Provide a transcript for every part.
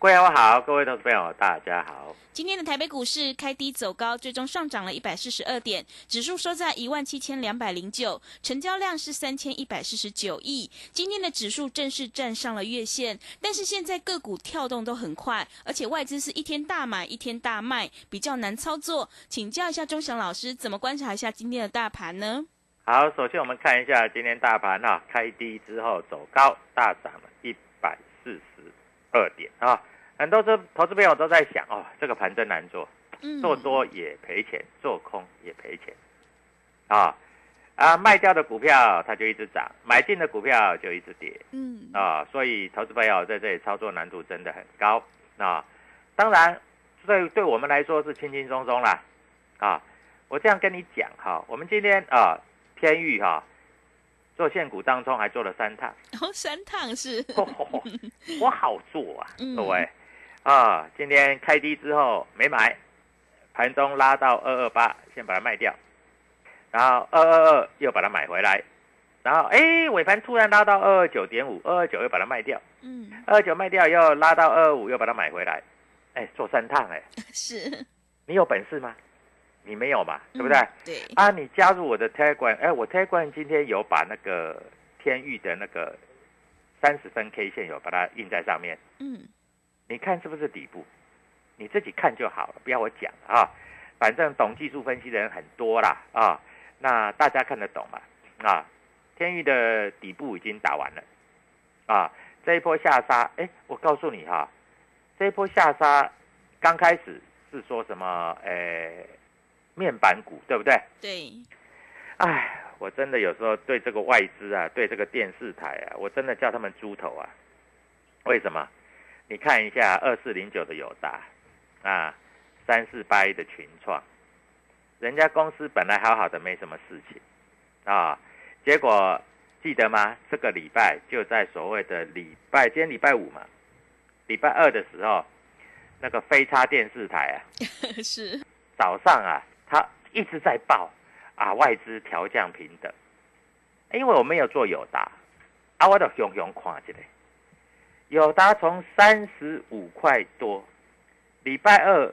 各位好，各位投资朋友大家好。今天的台北股市开低走高，最终上涨了一百四十二点，指数收在一万七千两百零九，成交量是三千一百四十九亿。今天的指数正式站上了月线，但是现在个股跳动都很快，而且外资是一天大买一天大卖，比较难操作。请教一下钟祥老师，怎么观察一下今天的大盘呢？好，首先我们看一下今天大盘哈、开低之后走高，大涨了二点啊。很多投投资朋友都在想哦，这个盘真难做，嗯做多也赔钱，做空也赔钱，啊啊，卖掉的股票它就一直涨，买进的股票就一直跌嗯啊，所以投资朋友在这里操作难度真的很高啊。当然，对对我们来说是轻轻松松啦啊。我这样跟你讲哈，我们今天啊天域哈做现股当中还做了三趟，然 后三趟是。我好做啊，嗯。各位。啊，今天开低之后没买，盘中拉到二二八，先把它卖掉，然后二二二又把它买回来，然后哎尾盘突然拉到二二九点五，二二九又把它卖掉，嗯。二二九卖掉又拉到二二五又把它买回来，哎做三趟哎，是。你有本事吗？你没有嘛，对不对？嗯对啊，你加入我的 Telegram，哎，我 Telegram 今天有把那个天域的那个三十分 K 线有把它印在上面，嗯你看是不是底部？你自己看就好了，不要我讲啊。反正懂技术分析的人很多啦啊，那大家看得懂嘛啊？天域的底部已经打完了啊，这一波下杀，哎，我告诉你哈、这一波下杀刚开始是说什么？诶，面板股对不对？对哎，我真的有时候对这个外资啊，对这个电视台啊，我真的叫他们猪头啊。为什么？你看一下二四零九的友达啊，三四八一的群创，人家公司本来好好的，没什么事情啊，结果记得吗？这个礼拜就在所谓的礼拜，今天礼拜五嘛，礼拜二的时候，那个飞叉电视台啊，是早上啊，他一直在报啊，外资调降平等，因为我没有做友达，啊，我都熊熊看起来，友达从三十五块多，礼拜二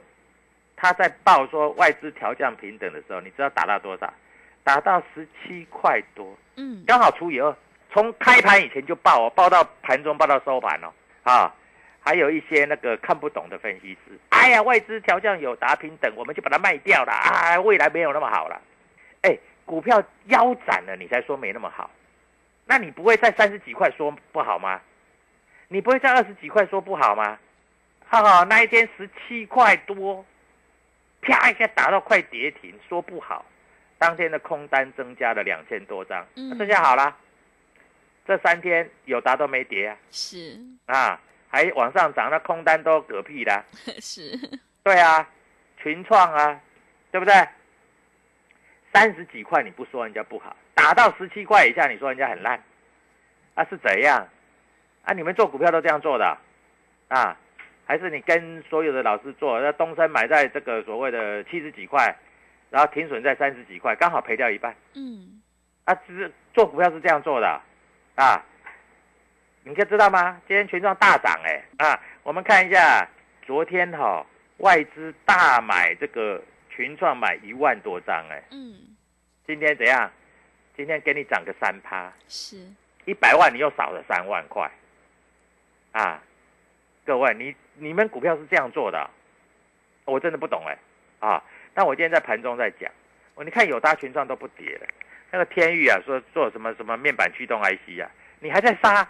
他在报说外资调降平等的时候，你知道打到多少？打到十七块多，嗯。刚好除以二，从开盘以前就报哦，报到盘中，报到收盘哦，啊，还有一些那个看不懂的分析师，哎呀，外资调降有达平等，我们就把它卖掉了啊，未来没有那么好了，哎，股票腰斩了，你才说没那么好，那你不会在三十几块说不好吗？你不会在二十几块说不好吗？哈、哈，那一天十七块多，啪一下打到快跌停，说不好，当天的空单增加了两千多张，嗯。那这下好了，这三天有达都没跌啊，是。啊，还往上涨，那空单都嗝屁啦。是，对啊，群创啊，对不对？三十几块你不说人家不好，打到十七块以下你说人家很烂，啊是怎样？啊你们做股票都这样做的啊？还是你跟所有的老师做？那东升买在这个所谓的七十几块，然后停损在三十几块，刚好赔掉一半嗯啊！只是做股票是这样做的啊？你可知道吗？今天群创大涨哎啊！我们看一下昨天哈、外资大买这个群创买一万多张哎，嗯今天怎样？今天给你涨个三趴，是，一百万你又少了三万块，啊！各位，你你们股票是这样做的啊、我真的不懂哎啊！但我今天在盘中在讲，我你看友达群创都不跌了，那个天域啊说做什么什么面板驱动 IC 啊，你还在杀，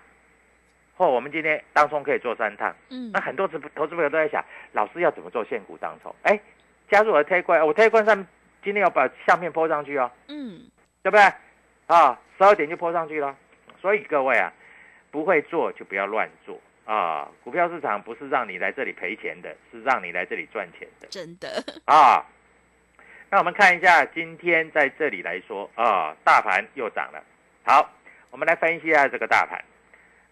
或、我们今天当中可以做三趟，嗯那很多投投资朋友都在想，老师要怎么做现股当冲？哎，加入我的 T 冠，我 T 冠上今天要把相片 po 上去哦。嗯对不对？啊，十二点就泼上去了。所以各位啊，不会做就不要乱做啊。股票市场不是让你来这里赔钱的，是让你来这里赚钱的真的，啊。那我们看一下今天在这里来说啊，大盘又涨了。好，我们来分析一下这个大盘。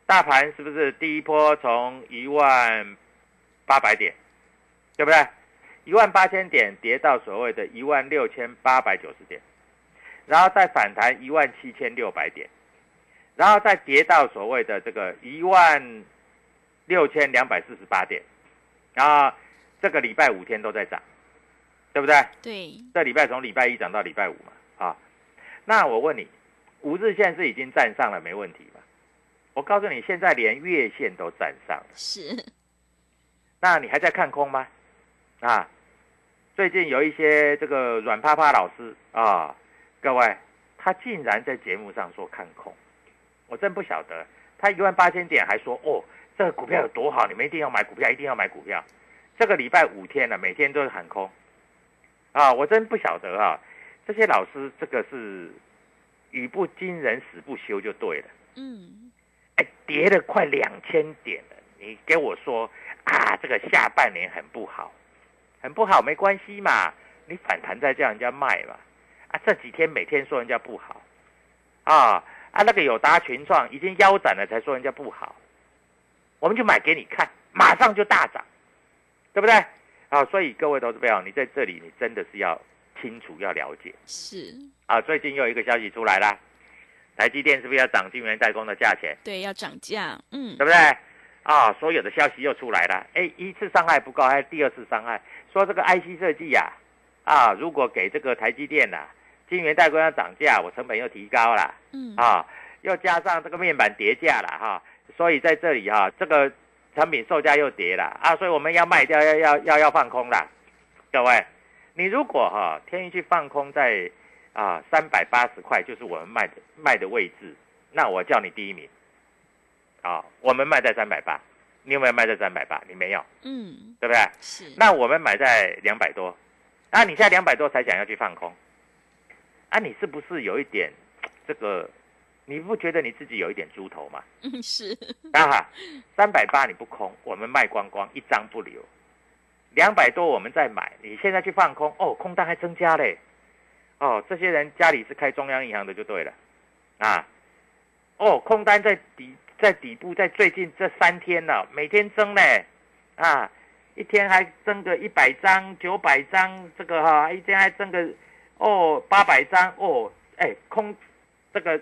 大盘是不是第一波从一万八百点，对不对？一万八千点跌到所谓的一万六千八百九十点，然后再反弹一万七千六百点，然后再跌到所谓的这个一万六千两百四十八点，然后这个礼拜五天都在涨，对不对？对，这礼拜从礼拜一涨到礼拜五嘛，啊，那我问你，五日线是已经站上了，没问题吗？我告诉你，现在连月线都站上了，是，那你还在看空吗？啊，最近有一些这个软趴趴老师啊，各位，他竟然在节目上说看空，我真不晓得，他一万八千点还说哦，这个股票有多好，你们一定要买股票，一定要买股票。这个礼拜五天了，每天都是喊空，啊，我真不晓得啊，这些老师这个是语不惊人死不休就对了。嗯哎，跌了快两千点了，你给我说啊，这个下半年很不好，很不好，没关系嘛，你反弹再叫人家卖嘛，啊，这几天每天说人家不好，啊啊，那个友达群创已经腰斩了才说人家不好，我们就买给你看，马上就大涨，对不对？啊，所以各位投资朋友，你在这里你真的是要清楚要了解。是，啊，最近又有一个消息出来啦，台积电是不是要涨晶圆代工的价钱？对，要涨价，嗯。对不对？啊，所有的消息又出来了，哎，一次伤害不够，还有第二次伤害，说这个 IC 设计呀、啊，如果给这个台积电呐、晶圆代工要涨价，我成本又提高了。嗯。啊，又加上这个面板跌价了哈、所以在这里哈、这个产品售价又跌了。啊，所以我们要卖掉，要要要要放空了。各位，你如果哈、天一去放空在啊三百八十块，就是我们卖的卖的位置，那我叫你第一名。啊，我们卖在三百八，你有没有卖在三百八？你没有，嗯对不对？是，那我们买在两百多，啊，你现在两百多才想要去放空，啊，你是不是有一点这个？你不觉得你自己有一点猪头吗？嗯是，啊，三百八你不空，我们卖光光，一张不留。两百多我们再买，你现在去放空，哦，空单还增加嘞。哦，这些人家里是开中央银行的就对了，啊，哦，空单在底在底部，在最近这三天了、每天增呢，啊，一天还增个一百张、九百张，这个哈、一天还增个哦八百张哦，哎，空这个，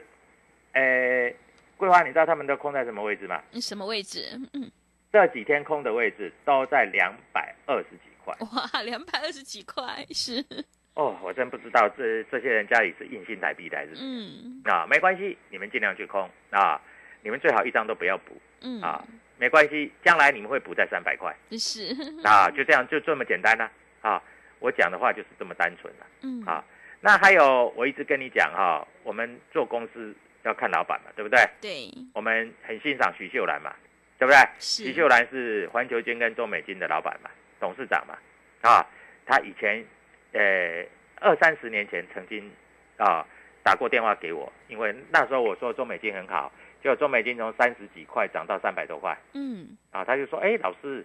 呃，桂花，你知道他们都空在什么位置吗？嗯什么位置？嗯，这几天空的位置都在两百二十几块哇，两百二十几块，是，哦，我真不知道这这些人家里是硬性台币的还是嗯。啊？没关系，你们尽量去空啊，你们最好一张都不要补嗯。啊，没关系，将来你们会补在三百块。是，啊，就这样就这么简单啦。啊我讲的话就是这么单纯了嗯。啊。那还有我一直跟你讲哈、我们做公司要看老板嘛，对不对？对，我们很欣赏徐秀兰嘛，对不对？徐秀兰是环球金跟中美金的老板嘛，董事长嘛，啊，他以前呃二三十年前曾经啊打过电话给我，因为那时候我说中美金很好，结果中美金从三十几块涨到三百多块嗯，啊，他就说，哎，老师，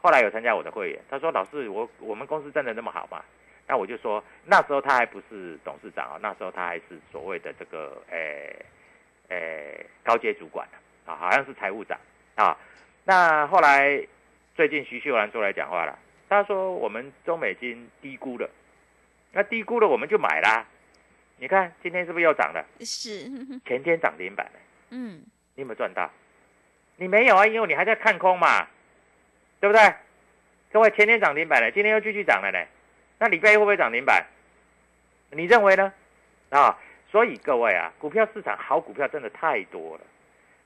后来有参加我的会员，他说老师，我我们公司真的那么好吗？那我就说那时候他还不是董事长啊，那时候他还是所谓的这个诶诶高阶主管啊，好像是财务长啊。那后来最近徐秀兰出来讲话了，他说我们中美金低估了，那低估了我们就买啦。你看今天是不是又涨了？是，前天涨停板了，嗯，你有没有赚到？你没有啊，因为你还在看空嘛，对不对？各位，前天涨停板了，今天又继续涨了呢。那礼拜一会不会涨停板？你认为呢？啊，所以各位啊，股票市场好股票真的太多了。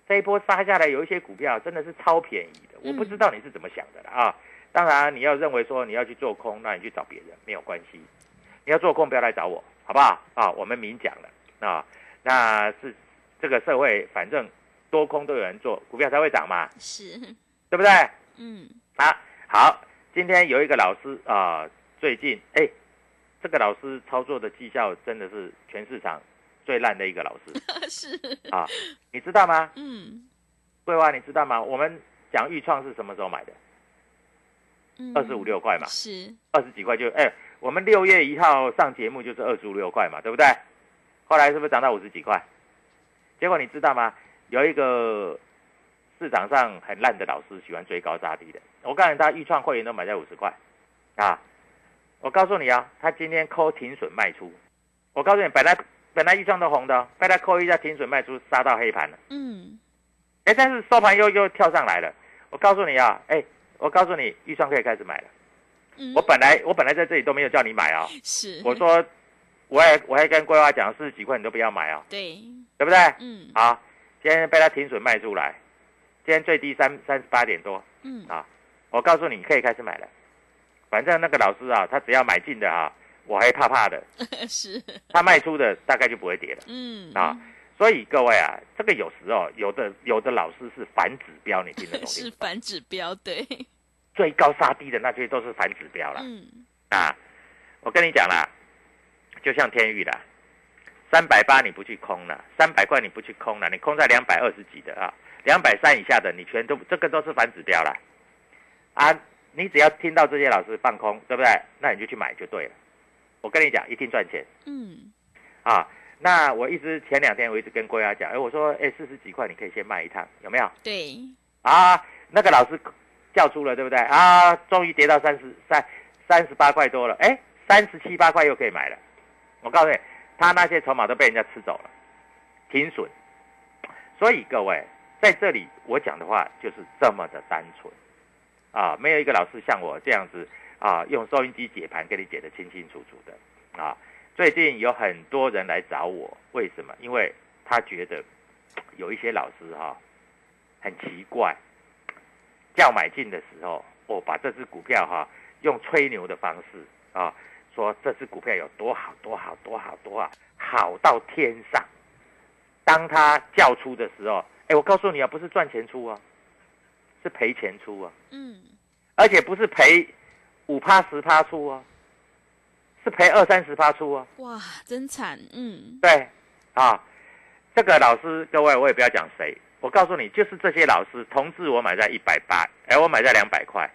这一波杀下来，有一些股票真的是超便宜的，我不知道你是怎么想的了啊。当然，你要认为说你要去做空，那你去找别人没有关系。你要做空，不要来找我，好不好？啊，我们明讲了啊。那是这个社会，反正多空都有人做，股票才会涨嘛，是，对不对？嗯，啊，好，今天有一个老师啊、最近哎，这个老师操作的绩效真的是全市场最烂的一个老师 是，啊，你知道吗？嗯，桂花，你知道吗？我们讲豫创是什么时候买的？嗯二十五六块嘛，是，二十几块就哎，我们六月一号上节目就是二十五六块嘛，对不对？后来是不是涨到五十几块？结果你知道吗？有一个市场上很烂的老师喜欢追高杀低的，我告诉你，他预创会员都买在五十块啊！我告诉你啊，他今天扣停损卖出。我告诉你，本来本来预创都红的哦，被他扣一下停损卖出，杀到黑盘了。嗯，哎，但是收盘又又跳上来了。我告诉你啊，哎，我告诉你，预算可以开始买了。嗯。我本来我本来在这里都没有叫你买啊、是，我说我还我还跟桂花讲四十几块你都不要买啊、对，对不对？嗯。好，今天被他停损卖出来，今天最低三三十八点多，嗯，啊我告诉你，你可以开始买了。反正那个老师啊，他只要买进的啊、我还怕怕的，是，他卖出的大概就不会跌了。嗯，啊所以各位啊，这个有时候有的有的老师是反指标，你听得懂 是吗？反指标，对，最高杀低的那些都是反指标了。嗯，啊，我跟你讲啦，就像天域啦，三百八你不去空了，三百块你不去空了，你空在两百二十几的啊，两百三以下的你全都这个都是反指标了。啊，你只要听到这些老师放空，对不对？那你就去买就对了。我跟你讲，一定赚钱嗯，啊。那我一直前两天我一直跟郭亚讲，哎，我说，哎，四十几块你可以先卖一趟，有没有？对，啊，那个老师叫出了，对不对？啊，终于跌到三十三三十八块多了，哎，三十七八块又可以买了。我告诉你，他那些筹码都被人家吃走了，停损。所以各位在这里我讲的话就是这么的单纯啊，没有一个老师像我这样子啊，用收音机解盘给你解得清清楚楚的啊。最近有很多人来找我，为什么？因为他觉得有一些老师哈、很奇怪，叫买进的时候，我，把这只股票哈、用吹牛的方式啊，说这只股票有多好多好多好多好，好到天上。当他叫出的时候，哎，我告诉你啊，不是赚钱出啊，是赔钱出啊，嗯，而且不是赔五趴十趴出啊，是赔二三十趴出啊。哇，真惨，嗯，对，啊，这个老师，各位我也不要讲谁，我告诉你，就是这些老师，同志我买在一百八，哎，我买在两百块，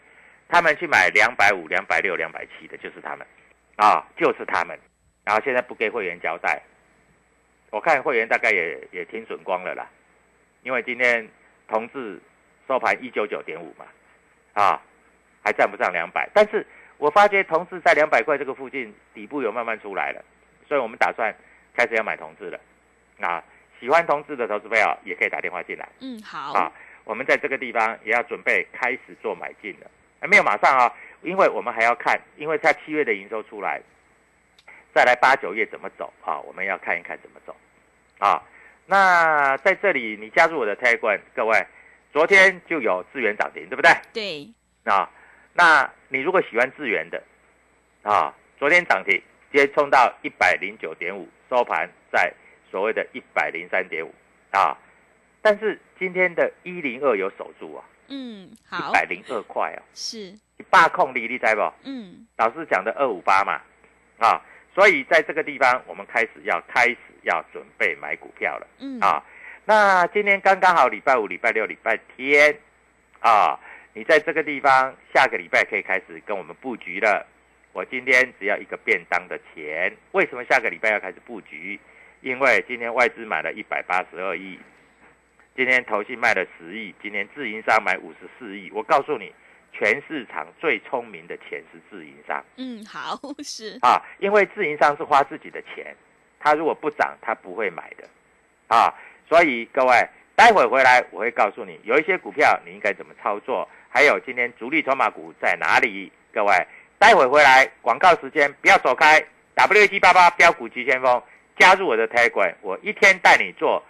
他们去买两百五、两百六、两百七的，就是他们，啊，就是他们，然后现在不给会员交代，我看会员大概也也挺损光了啦，因为今天同志收盘一九九点五嘛，啊，还站不上两百，但是我发觉同志在两百块这个附近底部有慢慢出来了，所以我们打算开始要买同志了，啊，喜欢同志的投资朋友也可以打电话进来。嗯，好，啊，我们在这个地方也要准备开始做买进了，还没有马上啊、因为我们还要看，因为它七月的营收出来，再来八九月怎么走啊？我们要看一看怎么走啊。那在这里你加入我的 Telegram，各位，昨天就有资源涨停，对不对？对，啊，那你如果喜欢智源的啊，昨天涨停，直接冲到一百零九点五，收盘在所谓的一百零三点五啊，但是今天的一零二有守住啊，嗯，好一，百零二块啊，是，你霸控力，你知不？嗯，老师讲的二五八嘛，啊，所以在这个地方，我们开始要开始要准备买股票了。嗯，啊，那今天刚刚好礼拜五、礼拜六、礼拜天，啊，你在这个地方，下个礼拜可以开始跟我们布局了。我今天只要一个便当的钱，为什么下个礼拜要开始布局？因为今天外资买了一百八十二亿，今天投信卖了十亿，今天自营商买五十四亿。我告诉你，全市场最聪明的钱是自营商嗯，好，是，啊，因为自营商是花自己的钱，他如果不涨，他不会买的啊。所以各位，待会回来我会告诉你，有一些股票你应该怎么操作，还有今天主力筹码股在哪里。各位，待会回来广告时间不要走开，W 七八八标股急先锋，加入我的 Telegram，我一天带你做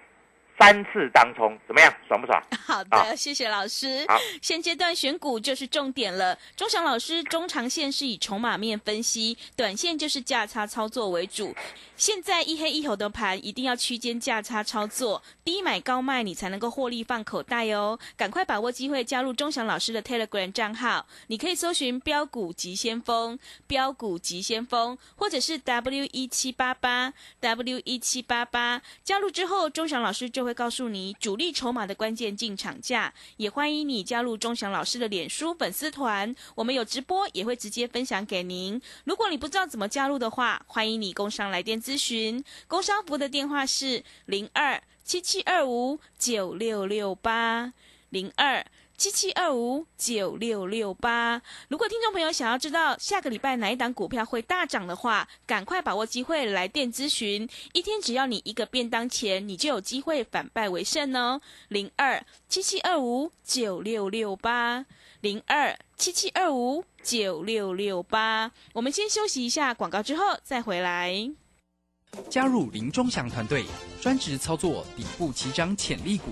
三次当冲，怎么样？爽不爽？好的，谢谢老师好。现阶段选股就是重点了。钟祥老师中长线是以筹码面分析，短线就是价差操作为主。现在一黑一红的盘，一定要区间价差操作，低买高卖，你才能够获利放口袋哦。赶快把握机会，加入钟祥老师的 Telegram 账号，你可以搜寻“标股急先锋”、“标股急先锋”，或者是 W 一七八八 W 一七八八。加入之后，钟祥老师就会告诉你主力筹码的关键进场价，也欢迎你加入钟祥老师的脸书粉丝团，我们有直播，也会直接分享给您。如果你不知道怎么加入的话，欢迎你工商来电咨询，工商服的电话是零二七七二五九六六八零二。七七二五九六六八。如果听众朋友想要知道下个礼拜哪一档股票会大涨的话，赶快把握机会来电咨询。一天只要你一个便当钱，你就有机会反败为胜哦。零二七七二五九六六八，零二七七二五九六六八。我们先休息一下广告，之后再回来。加入林中祥团队，专职操作底部起涨潜力股，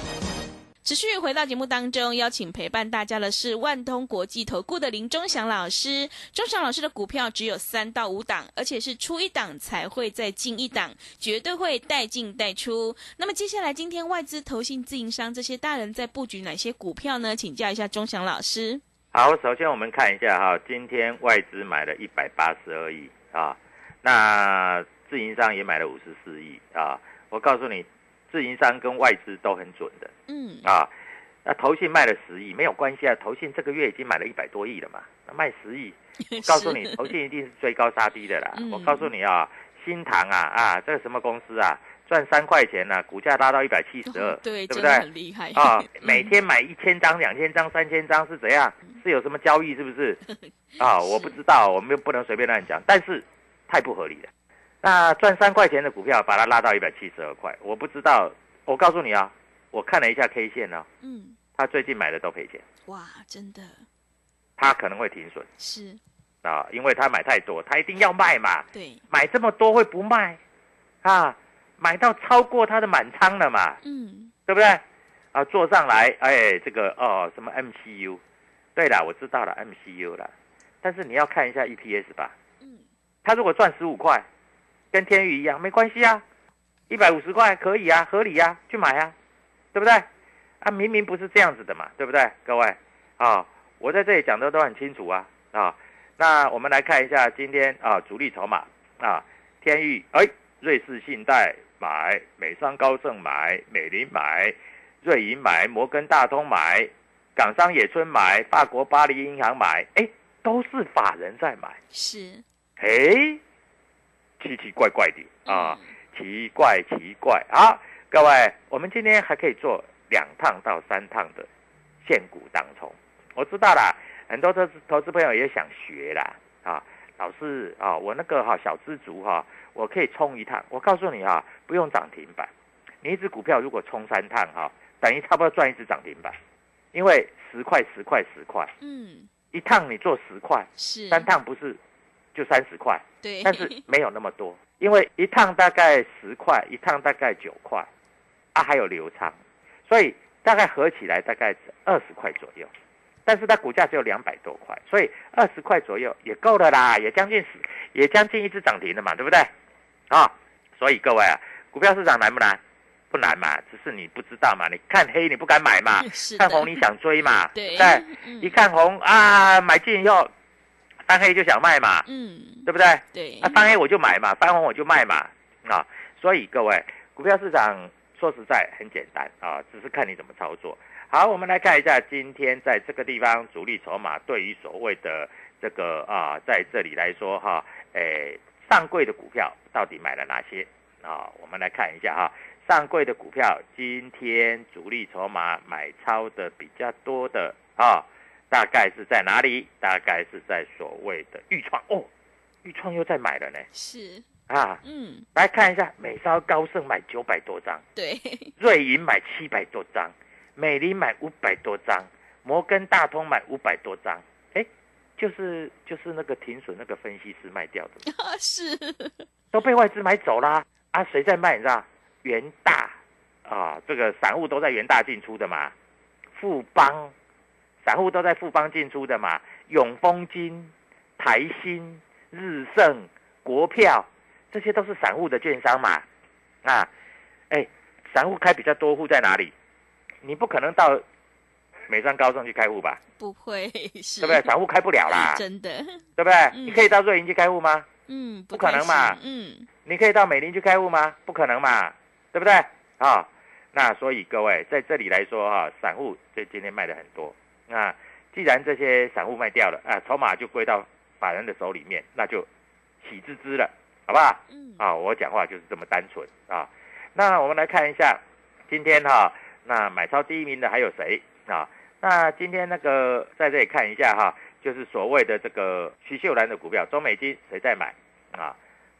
持续回到节目当中，邀请陪伴大家的是万通国际投顾的林忠祥老师。忠祥老师的股票只有三到五档，而且是出一档才会再进一档，绝对会带进带出。那么接下来，今天外资、投信、自营商这些大人在布局哪些股票呢？请教一下忠祥老师。好，首先我们看一下哈，今天外资买了一百八十二亿啊，那自营商也买了五十四亿啊。我告诉你，自营商跟外资都很准的嗯，啊。那投信卖了十亿没有关系啊，投信这个月已经买了一百多亿了嘛，那卖十亿，我告诉你，投信一定是追高杀低的啦。嗯我告诉你啊，新唐啊啊，这个什么公司啊，赚三块钱呢、股价拉到一百七十二，对，对不对？很厉害啊，嗯 每天买一千张、两千张、三千张是怎样？是有什么交易？是不是？啊，我不知道，我们又不能随便乱讲，但是太不合理了。那赚三块钱的股票，把它拉到一百七十二块，我不知道。我告诉你啊，我看了一下 K 线呢、嗯，他最近买的都赔钱，哇，真的他可能会停损是啊，因为他买太多，他一定要卖嘛。对，买这么多会不卖啊？买到超过他的满仓了嘛？嗯，对不对？啊，坐上来，哎，这个哦，什么 MCU？对了，我知道了 MCU 了，但是你要看一下 EPS 吧。嗯，他如果赚十五块，跟天宇一样，没关系啊，一百五十块可以啊，合理啊，去买啊，对不对？啊，明明不是这样子的嘛，对不对？各位啊，我在这里讲的都很清楚啊啊。那我们来看一下今天啊主力筹码啊，天宇哎，瑞士信贷买，美商高盛买，美林买，瑞银买，摩根大通买，港商野村买，法国巴黎银行买，哎，都是法人在买。是哎，奇奇怪怪的啊，嗯奇怪奇怪啊！各位，我们今天还可以做两趟到三趟的现股当冲。我知道啦，很多投资投资朋友也想学啦啊，老师啊，我那个哈、小资族哈、我可以冲一趟。我告诉你啊、不用涨停板，你一只股票如果冲三趟哈、等于差不多赚一只涨停板，因为十块十块十块，嗯一趟你做十块，是三趟不是就三十块？对，但是没有那么多因为一趟大概十块，一趟大概九块，啊，还有流仓，所以大概合起来大概二十块左右。但是它股价只有两百多块，所以二十块左右也够了啦，也将近十，也将近一只涨停了嘛，对不对？啊，所以各位啊，股票市场难不难？不难嘛，只是你不知道嘛。你看黑你不敢买嘛，看红你想追嘛，对，一看红啊，买进以后翻黑就想卖嘛，嗯，对不对？对，啊翻黑我就买嘛，翻红我就卖嘛，啊，所以各位股票市场说实在很简单啊，只是看你怎么操作。好，我们来看一下今天在这个地方主力筹码对于所谓的这个啊，在这里来说哈，诶，上柜的股票到底买了哪些啊？我们来看一下哈，上柜的股票今天主力筹码买超的比较多的啊，大概是在哪里？大概是在所谓的豫创哦，豫创又在买了呢。是啊，嗯，来看一下美超高盛买九百多张，对，瑞银买七百多张。美林买五百多张，摩根大通买五百多张，哎，就是就是那个停损那个分析师卖掉的，是都被外资买走啦。啊，谁在卖？你知道？元大啊，这个散户都在元大进出的嘛。富邦散户都在富邦进出的嘛。永丰金、台新、日盛、国票，这些都是散户的券商嘛。啊，哎，散户开比较多户在哪里？你不可能到美商高盛去开户吧？不会，对不对？散户开不了啦，真的，对不对？你可以到瑞银去开户吗？嗯，不可能嘛。嗯，你可以到美林去开户吗？不可能嘛，对不对？啊，那所以各位在这里来说哈，散户在今天卖的很多。那既然这些散户卖掉了啊，筹码就归到法人的手里面，那就喜滋滋了，好不好？嗯，啊，我讲话就是这么单纯啊。那我们来看一下今天哈。那买超第一名的还有谁啊？那今天那个在这里看一下哈，就是所谓的这个徐秀兰的股票，中美金谁在买啊？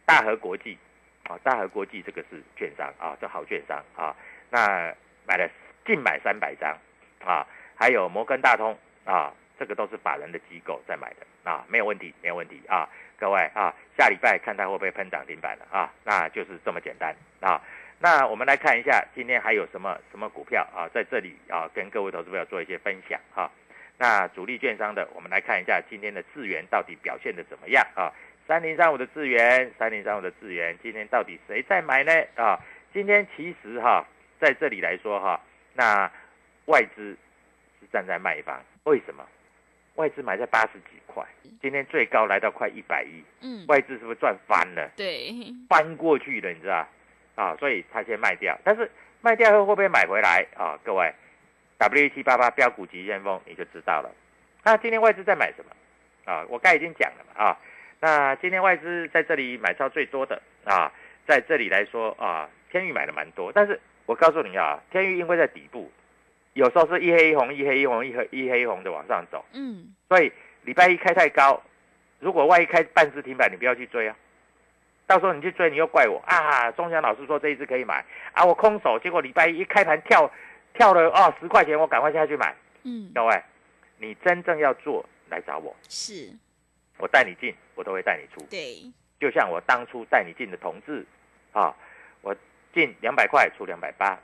大和国际啊，大和国际这个是券商啊，这好券商啊。那买了净买三百张啊，还有摩根大通啊，这个都是法人的机构在买的啊，没有问题，没有问题啊，各位啊，下礼拜看它会不会喷涨停板了啊？那就是这么简单啊。那我们来看一下今天还有什么什么股票啊，在这里啊，跟各位投资朋友做一些分享哈。那主力券商的，我们来看一下今天的智源到底表现的怎么样啊？三零三五的智源，三零三五的智源，今天到底谁在买呢？啊，今天其实哈，在这里来说哈，那外资站在卖方，为什么？外资买在八十几块，今天最高来到快一百亿，嗯，外资是不是赚翻了？对，翻过去了，你知道？啊，所以他先卖掉，但是卖掉后会不会买回来啊？各位，W 七八八标股急先锋你就知道了。那今天外资在买什么？啊，我刚已经讲了嘛啊。那今天外资在这里买超最多的啊，在这里来说啊，天域买的蛮多，但是我告诉你啊，天域因为在底部，有时候是一黑一红，一黑一红，一黑一黑一红的往上走，嗯，所以礼拜一开太高，如果万一开半只停板，你不要去追啊。到时候你去追，你又怪我啊！钟祥老师说这一只可以买啊，我空手，结果礼拜一开盘跳跳了哦十块钱，我赶快下去买。嗯，各位，你真正要做来找我，是，我带你进，我都会带你出。对，就像我当初带你进的同志啊，我进两百块出两百八，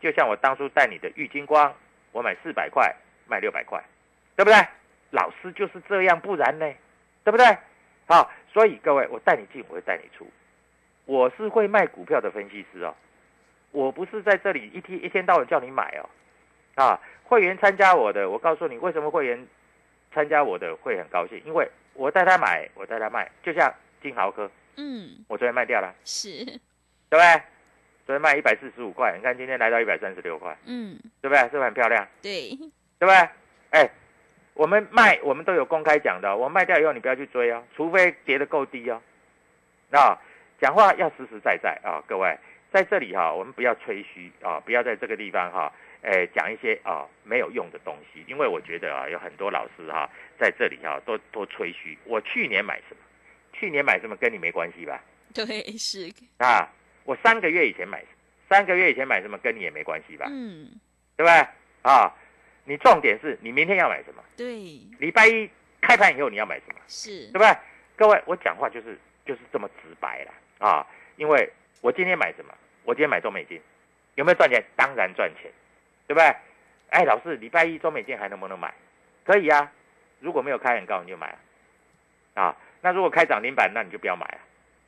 就像我当初带你的玉金光，我买四百块卖六百块，对不对？老师就是这样，不然呢，对不对？好。所以各位，我带你进，我会带你出。我是会卖股票的分析师哦，我不是在这里一天一天到晚叫你买哦。啊，会员参加我的，我告诉你为什么会员参加我的会很高兴，因为我带他买，我带他卖，就像金豪科，嗯，我昨天卖掉了，是，对不对？昨天卖一百四十五块，你看今天来到一百三十六块，嗯，对不对？是不是很漂亮？对，对不对？哎。我们卖，我们都有公开讲的。我卖掉以后，你不要去追哦，除非跌得够低哦。那讲话要实实在在啊，各位在这里哈，我们不要吹嘘啊，不要在这个地方哈，哎讲一些啊没有用的东西。因为我觉得啊，有很多老师哈在这里哈都都吹嘘。我去年买什么？去年买什么跟你没关系吧？对，是啊。我三个月以前买，三个月以前买什么跟你也没关系吧？嗯，对不对？啊。你重点是你明天要买什么？对，礼拜一开盘以后你要买什么？是，对不对？各位，我讲话就是就是这么直白了啊！因为我今天买什么？我今天买中美金，有没有赚钱？当然赚钱，对不对？哎，老师，礼拜一中美金还能不能买？可以啊，如果没有开很高，你就买啊。啊，那如果开涨停板，那你就不要买啊。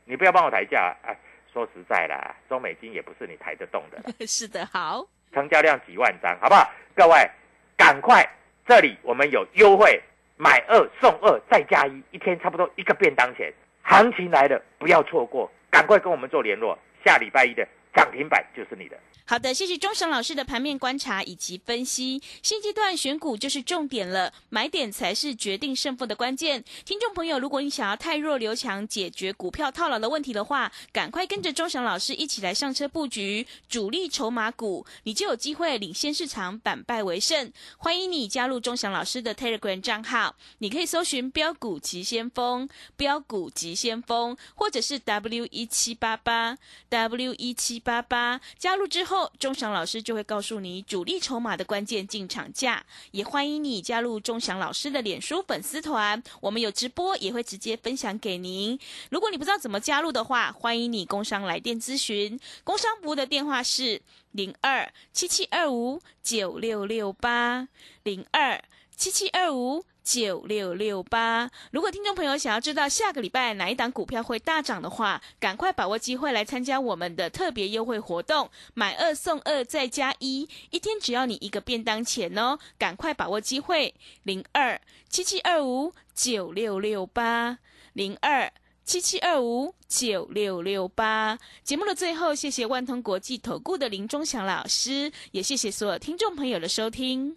你不要帮我抬价，哎，说实在啦，中美金也不是你抬得动的。是的，好，成交量几万张，好不好？各位，赶快，这里我们有优惠，买二送二再加一，一天差不多一个便当钱。行情来了，不要错过，赶快跟我们做联络。下礼拜一的涨停板就是你的。好的，谢谢钟祥老师的盘面观察以及分析。现阶段选股就是重点了，买点才是决定胜负的关键。听众朋友，如果你想要太弱留强，解决股票套牢的问题的话，赶快跟着钟祥老师一起来上车布局主力筹码股，你就有机会领先市场，反败为胜。欢迎你加入钟祥老师的 Telegram 账号，你可以搜寻“标股急先锋”、“标股急先锋”，或者是 W 一七八八 W 一七八八。加入之后。钟祥老师就会告诉你主力筹码的关键进场价，也欢迎你加入钟祥老师的脸书粉丝团，我们有直播也会直接分享给您。如果你不知道怎么加入的话，欢迎你工商来电咨询，工商部的电话是零二七七二五九六六八零二七七二五。九六六八。如果听众朋友想要知道下个礼拜哪一档股票会大涨的话，赶快把握机会来参加我们的特别优惠活动，买二送二再加一，一天只要你一个便当钱哦！赶快把握机会，零二七七二五九六六八，零二七七二五九六六八。节目的最后，谢谢万通国际投顾的林忠祥老师，也谢谢所有听众朋友的收听。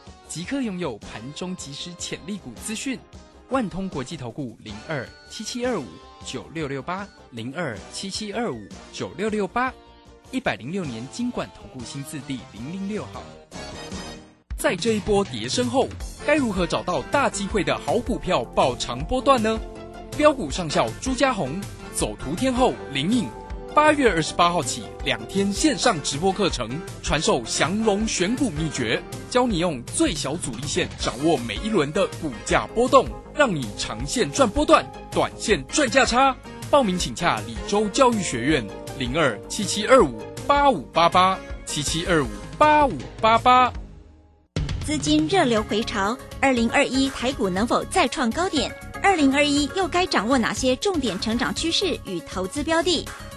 即刻拥有盘中即时潜力股资讯，万通国际投顾零二七七二五九六六八零二七七二五九六六八，一百零六年金管投顾新字第零零六号。在这一波跌升后，该如何找到大机会的好股票爆长波段呢？标股上校朱家红，走图天后林颖。八月二十八号起，两天线上直播课程，传授降龙选股秘诀，教你用最小阻力线掌握每一轮的股价波动，让你长线赚波段，短线赚价差。报名请洽李州教育学院零二七七二五八五八八七七二五八五八八。资金热流回潮，二零二一台股能否再创高点？二零二一又该掌握哪些重点成长趋势与投资标的？